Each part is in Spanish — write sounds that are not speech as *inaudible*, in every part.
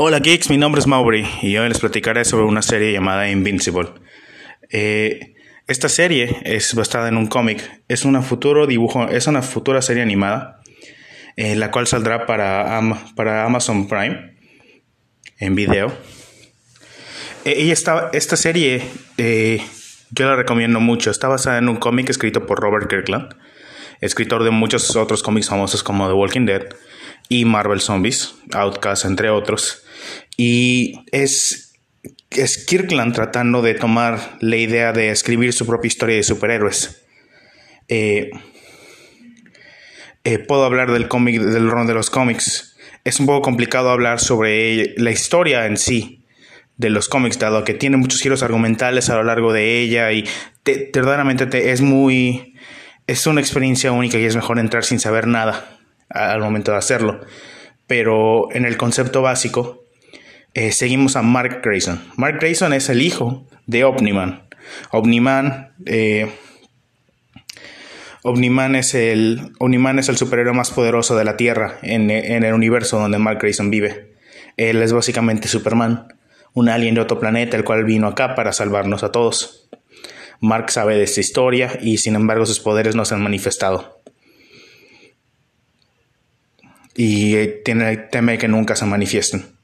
Hola geeks, mi nombre es Maury y hoy les platicaré sobre una serie llamada Invincible. Eh, esta serie es basada en un cómic, es una futuro dibujo, es una futura serie animada, eh, la cual saldrá para, para Amazon Prime en video. Eh, y esta, esta serie yo la recomiendo mucho, está basada en un cómic escrito por Robert Kirkland, escritor de muchos otros cómics famosos como The Walking Dead y Marvel Zombies, Outcast, entre otros. Y es, es Kirkland tratando de tomar la idea de escribir su propia historia de superhéroes. Eh, eh, puedo hablar del cómic, del ron de los cómics. Es un poco complicado hablar sobre la historia en sí de los cómics, dado que tiene muchos giros argumentales a lo largo de ella y verdaderamente es muy... Es una experiencia única y es mejor entrar sin saber nada al momento de hacerlo. Pero en el concepto básico, eh, seguimos a Mark Grayson. Mark Grayson es el hijo de Omniman. Omniman, eh, Omniman, es el, es el superhéroe más poderoso de la Tierra en, en el universo donde Mark Grayson vive. Él es básicamente Superman, un alien de otro planeta el cual vino acá para salvarnos a todos. Mark sabe de esta historia y sin embargo sus poderes no se han manifestado y eh, tiene, teme que nunca se manifiesten.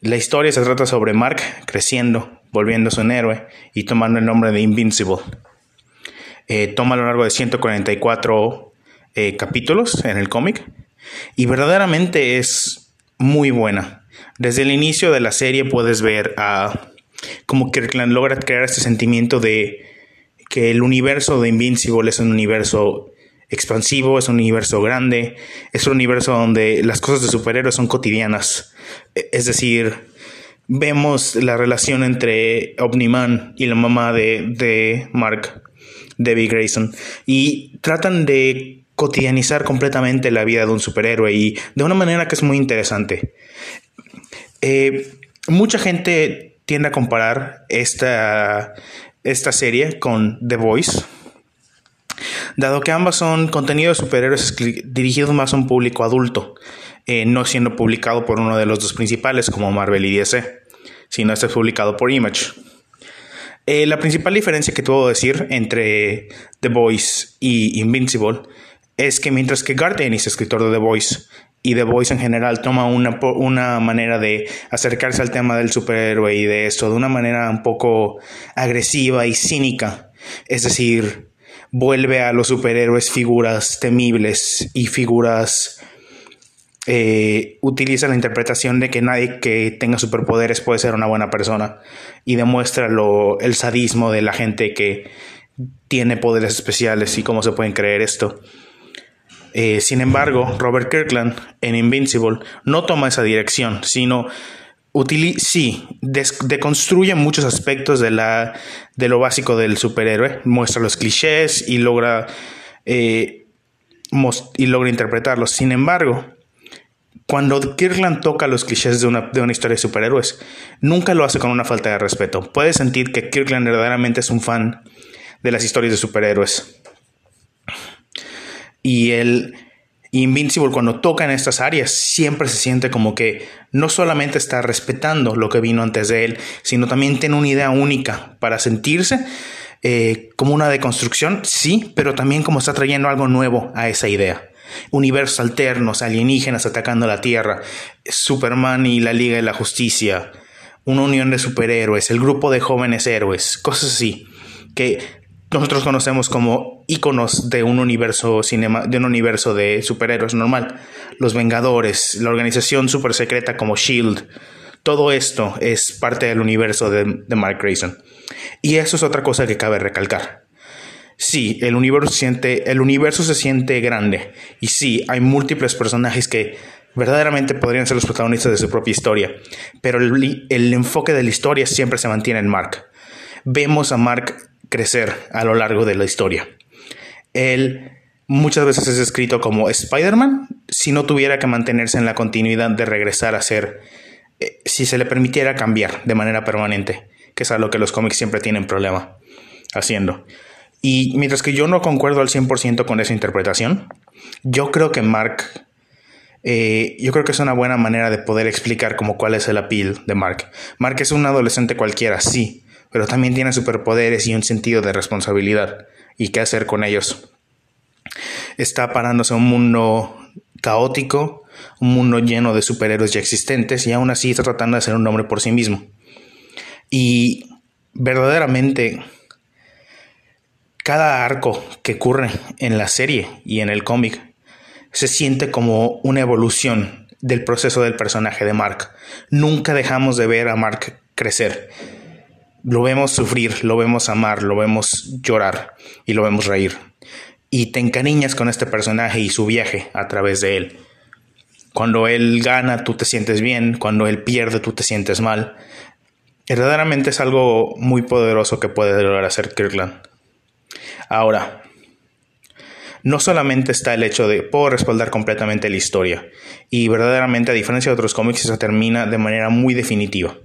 La historia se trata sobre Mark creciendo, volviéndose un héroe y tomando el nombre de Invincible. Eh, toma a lo largo de 144 eh, capítulos en el cómic y verdaderamente es muy buena. Desde el inicio de la serie puedes ver cómo Kirkland logra crear este sentimiento de que el universo de Invincible es un universo expansivo, es un universo grande, es un universo donde las cosas de superhéroes son cotidianas. E, es decir, vemos la relación entre Omniman y la mamá de, de Mark, Debbie Grayson, y tratan de cotidianizar completamente la vida de un superhéroe y de una manera que es muy interesante. Eh, mucha gente tiende a comparar esta, esta serie con The Voice dado que ambas son contenidos de superhéroes dirigidos más a un público adulto, eh, no siendo publicado por uno de los dos principales como Marvel y DC, sino este es publicado por Image. Eh, la principal diferencia que puedo decir entre The Voice y Invincible es que mientras que Garth Ennis, escritor de The Voice, y The Voice en general toma una, una, manera de acercarse al tema del superhéroe y de esto de una manera un poco agresiva y cínica. Es decir, vuelve a los superhéroes figuras temibles y figuras... Eh, utiliza la interpretación de que nadie que tenga superpoderes puede ser una buena persona y demuestra lo, el sadismo de la gente que tiene poderes especiales y cómo se pueden creer esto. Eh, sin embargo, Robert Kirkland en Invincible no toma esa dirección, sino sí, deconstruye muchos aspectos de, la, de lo básico del superhéroe, muestra los clichés y logra, eh, y logra interpretarlos. Sin embargo, cuando Kirkland toca los clichés de una, de una historia de superhéroes, nunca lo hace con una falta de respeto. Puedes sentir que Kirkland verdaderamente es un fan de las historias de superhéroes. Y él Invincible cuando toca en estas áreas siempre se siente como que no solamente está respetando lo que vino antes de él, sino también tiene una idea única para sentirse eh, como una deconstrucción, sí, pero también como está trayendo algo nuevo a esa idea. Universos alternos, alienígenas atacando la Tierra, Superman y la Liga de la Justicia, una unión de superhéroes, el grupo de jóvenes héroes, cosas así, que nosotros conocemos como iconos de un universo cinema, de un universo de superhéroes normal. Los Vengadores, la organización super secreta como Shield. Todo esto es parte del universo de, Mark Grayson. Y eso es otra cosa que cabe recalcar. Sí, el universo, se siente, el universo se siente grande. Y sí, hay múltiples personajes que verdaderamente podrían ser los protagonistas de su propia historia. Pero el enfoque de la historia siempre se mantiene en Mark. Vemos a Mark crecer a lo largo de la historia. Él muchas veces es escrito como Spider-Man si no tuviera que mantenerse en la continuidad de regresar a ser, eh, si se le permitiera cambiar de manera permanente, que es algo que los cómics siempre tienen problema haciendo. Y mientras que yo no concuerdo al 100% con esa interpretación, yo creo que Mark eh, yo creo que es una buena manera de poder explicar como cuál es el appeal de Mark. Mark es un adolescente cualquiera, sí, pero también tiene superpoderes y un sentido de responsabilidad y qué hacer con ellos. Está parándose un mundo caótico, un mundo lleno de superhéroes ya existentes y aún así está tratando de ser un hombre por sí mismo. Y verdaderamente cada arco que ocurre en la serie y en el cómic se siente como una evolución del proceso del personaje de Mark. Nunca dejamos de ver a Mark crecer. Lo vemos sufrir, lo vemos amar, lo vemos llorar y lo vemos reír. Y te encariñas con este personaje y su viaje a través de él. Cuando él gana, tú te sientes bien. Cuando él pierde, tú te sientes mal. Verdaderamente es algo muy poderoso que puede lograr hacer Kirkland. Ahora, no solamente está el hecho de puedo respaldar completamente la historia, y verdaderamente, a diferencia de otros cómics, se termina de manera muy definitiva.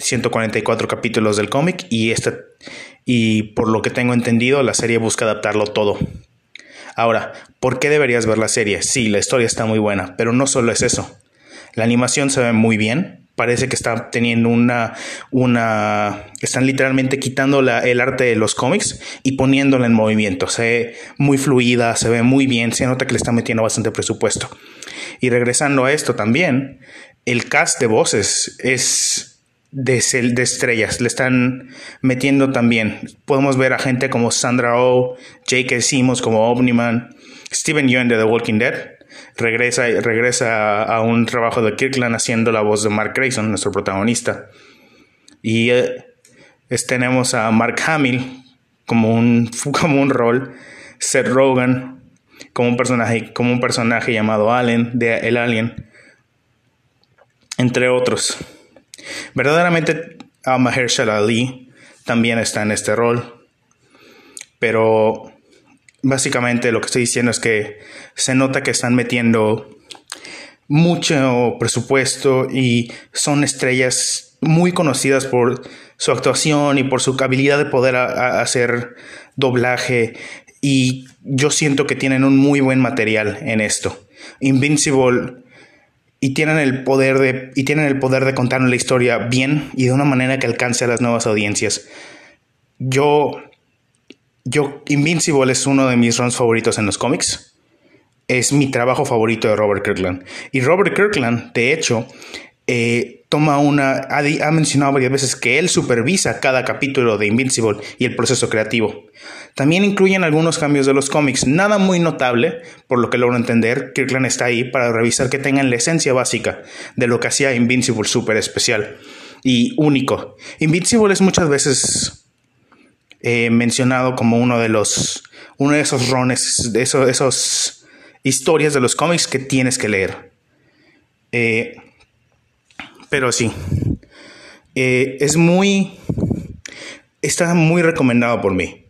144 eh, capítulos del cómic y, este, y por lo que tengo entendido, la serie busca adaptarlo todo. Ahora, ¿por qué deberías ver la serie? Sí, la historia está muy buena, pero no solo es eso. La animación se ve muy bien, parece que está teniendo una, una, están literalmente quitando el arte de los cómics y poniéndola en movimiento. Se ve muy fluida, se ve muy bien, se nota que le están metiendo bastante presupuesto. Y regresando a esto también, el cast de voces es de, de estrellas, le están metiendo también. Podemos ver a gente como Sandra Oh, Jake Simmons como Omniman, Steven Yeun de The Walking Dead, regresa, regresa a un trabajo de Kirkland haciendo la voz de Mark Grayson, nuestro protagonista. Y eh, tenemos a Mark Hamill como un, *laughs* como un rol, Seth Rogen como un personaje, como un personaje llamado Allen, de El Alien, entre otros. Verdaderamente, a Mahershala Ali también está en este rol, pero básicamente lo que estoy diciendo es que se nota que están metiendo mucho presupuesto y son estrellas muy conocidas por su actuación y por su habilidad de poder hacer doblaje y yo siento que tienen un muy buen material en esto. Invincible y tienen el poder de y tienen el poder de contar la historia bien y de una manera que alcance a las nuevas audiencias. Yo yo, Invincible es uno de mis runs favoritos en los cómics. Es mi trabajo favorito de Robert Kirkland. Y Robert Kirkland, de hecho, eh, toma una. Ha, mencionado varias veces que él supervisa cada capítulo de Invincible y el proceso creativo. También incluyen algunos cambios de los cómics, nada muy notable, por lo que logro entender. Kirkland está ahí para revisar que tengan la esencia básica de lo que hacía Invincible súper especial y único. Invincible es muchas veces eh, mencionado como uno de los, uno de esos rones, de esos, esos historias de los cómics que tienes que leer. Eh, pero sí, eh, es muy, está muy recomendado por mí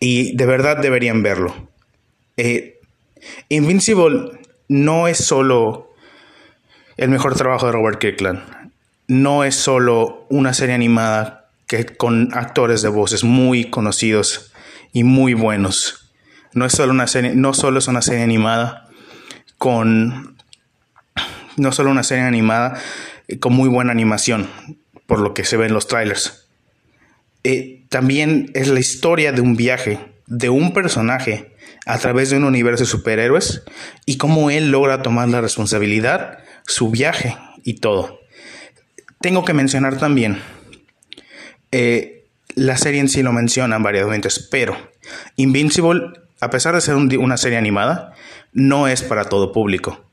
y de verdad deberían verlo. Invincible no es solo el mejor trabajo de Robert Kirkland, no es solo una serie animada que con actores de voces muy conocidos y muy buenos. No es solo una serie, no solo es una serie animada con no solo una serie animada eh, con muy buena animación, por lo que se ve en los trailers. Eh, también es la historia de un viaje de un personaje a través de un universo de superhéroes y cómo él logra tomar la responsabilidad, su viaje y todo. Tengo que mencionar también eh, la serie en sí lo mencionan varias veces, pero Invincible, a pesar de ser una serie animada, no es para todo público.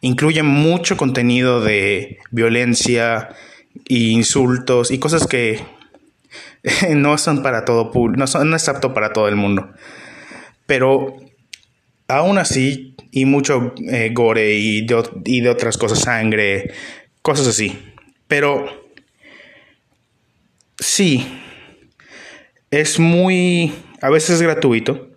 Incluye mucho contenido de violencia e insultos y cosas que *laughs* no son para todo no, son, es apto para todo el mundo. Pero aún así, y mucho eh, gore y y de otras cosas, sangre, cosas así. Pero Sí, es muy, a veces gratuito,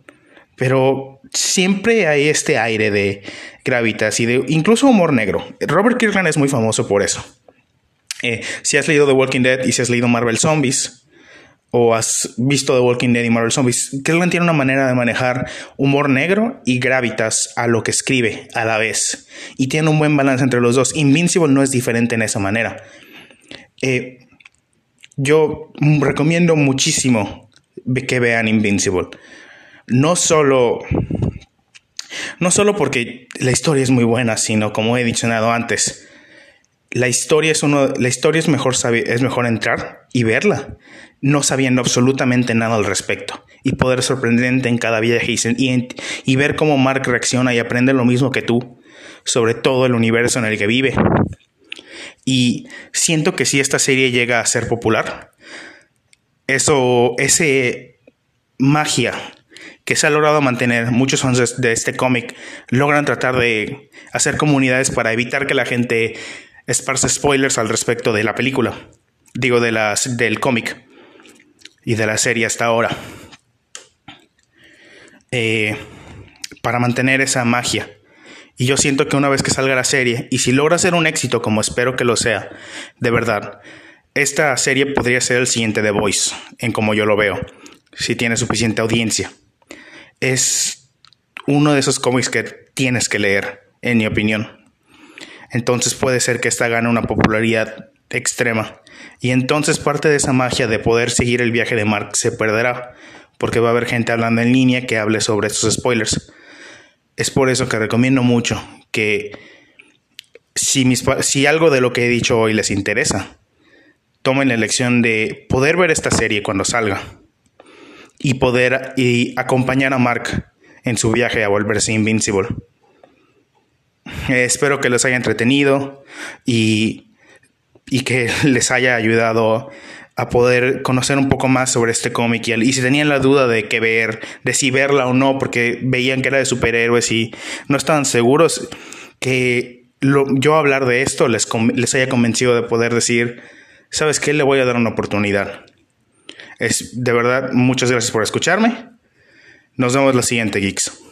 pero siempre hay este aire de gravitas y de incluso humor negro. Robert Kirkland es muy famoso por eso. Eh, si has leído The Walking Dead y si has leído Marvel Zombies, o has visto The Walking Dead y Marvel Zombies, Kirkland tiene una manera de manejar humor negro y gravitas a lo que escribe a la vez. Y tiene un buen balance entre los dos. Invincible no es diferente en esa manera. Eh, yo recomiendo muchísimo que vean Invincible. No solo, no solo porque la historia es muy buena, sino como he dicho antes, la historia es uno, la historia es mejor, es mejor entrar y verla. No sabiendo absolutamente nada al respecto. Y poder sorprendente en cada viaje y, y, ver cómo Mark reacciona y aprende lo mismo que tú sobre todo el universo en el que vive. Y siento que si esta serie llega a ser popular, eso, ese magia que se ha logrado mantener, muchos fans de este cómic logran tratar de hacer comunidades para evitar que la gente esparce spoilers al respecto de la película, digo, de las, del cómic y de la serie hasta ahora. Eh, para mantener esa magia. Y yo siento que una vez que salga la serie, y si logra ser un éxito, como espero que lo sea, de verdad, esta serie podría ser el siguiente The Voice, en como yo lo veo, si tiene suficiente audiencia. Es uno de esos cómics que tienes que leer, en mi opinión. Entonces puede ser que esta gane una popularidad extrema. Y entonces parte de esa magia de poder seguir el viaje de Mark se perderá, porque va a haber gente hablando en línea que hable sobre estos spoilers. Es por eso que recomiendo mucho que si, si algo de lo que he dicho hoy les interesa, tomen la elección de poder ver esta serie cuando salga y poder y acompañar a Mark en su viaje a volverse invincible. espero que los haya entretenido y y que *laughs* les haya ayudado a poder conocer un poco más sobre este cómic y, si tenían la duda de qué ver, de si verla o no, porque veían que era de superhéroes y no estaban seguros, que yo hablar de esto les, les haya convencido de poder decir, ¿sabes qué? Le voy a dar una oportunidad. Es de verdad, muchas gracias por escucharme. Nos vemos la siguiente, Geeks.